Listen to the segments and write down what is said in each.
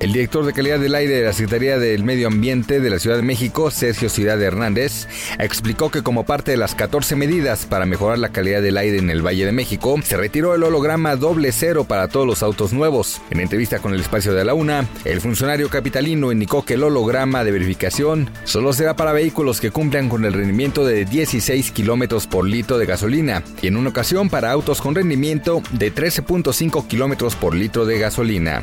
El director de calidad del aire de la Secretaría del Medio Ambiente de la Ciudad de México, Sergio Ciudad Hernández, explicó que como parte de las 14 medidas para mejorar la calidad del aire en el Valle de México, se retiró el holograma doble cero para todos los autos nuevos. En entrevista con el espacio de la UNA, el funcionario capitalino indicó que el holograma de verificación solo será para vehículos que cumplan con el rendimiento de 16 kilómetros por litro de gasolina y en una ocasión para autos con rendimiento de 13.5 kilómetros por litro de gasolina.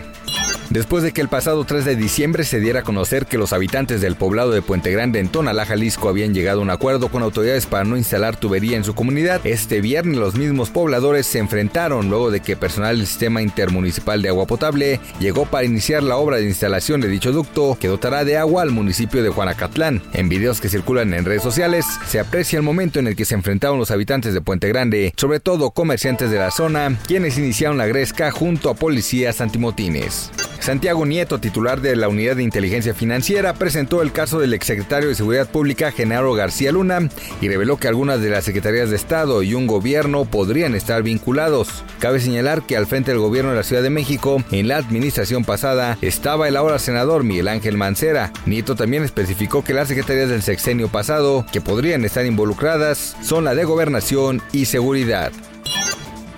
Después de que el pasado 3 de diciembre se diera a conocer que los habitantes del poblado de Puente Grande en Tonalá, Jalisco habían llegado a un acuerdo con autoridades para no instalar tubería en su comunidad, este viernes los mismos pobladores se enfrentaron luego de que personal del sistema intermunicipal de agua potable llegó para iniciar la obra de instalación de dicho ducto que dotará de agua al municipio de Juanacatlán. En videos que circulan en redes sociales se aprecia el momento en el que se enfrentaron los habitantes de Puente Grande, sobre todo comerciantes de la zona, quienes iniciaron la gresca junto a policías antimotines. Santiago Nieto, titular de la Unidad de Inteligencia Financiera, presentó el caso del exsecretario de Seguridad Pública, Genaro García Luna, y reveló que algunas de las secretarías de Estado y un gobierno podrían estar vinculados. Cabe señalar que al frente del gobierno de la Ciudad de México, en la administración pasada, estaba el ahora senador Miguel Ángel Mancera. Nieto también especificó que las secretarías del sexenio pasado que podrían estar involucradas son la de Gobernación y Seguridad.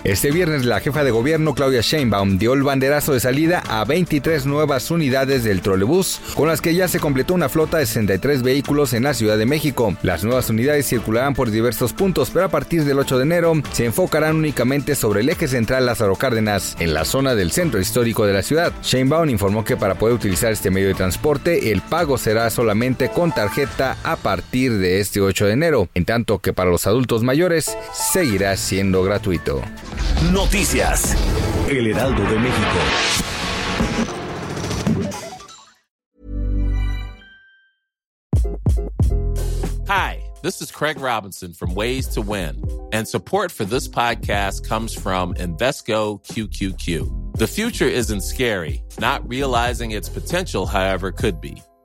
Este viernes la jefa de gobierno Claudia Sheinbaum dio el banderazo de salida a 23 nuevas unidades del trolebús, con las que ya se completó una flota de 63 vehículos en la Ciudad de México. Las nuevas unidades circularán por diversos puntos, pero a partir del 8 de enero se enfocarán únicamente sobre el eje central Lázaro Cárdenas, en la zona del centro histórico de la ciudad. Sheinbaum informó que para poder utilizar este medio de transporte, el pago será solamente con tarjeta a partir de este 8 de enero, en tanto que para los adultos mayores seguirá siendo gratuito. Noticias. El Heraldo de México. Hi, this is Craig Robinson from Ways to Win, and support for this podcast comes from Invesco QQQ. The future isn't scary, not realizing its potential, however, could be.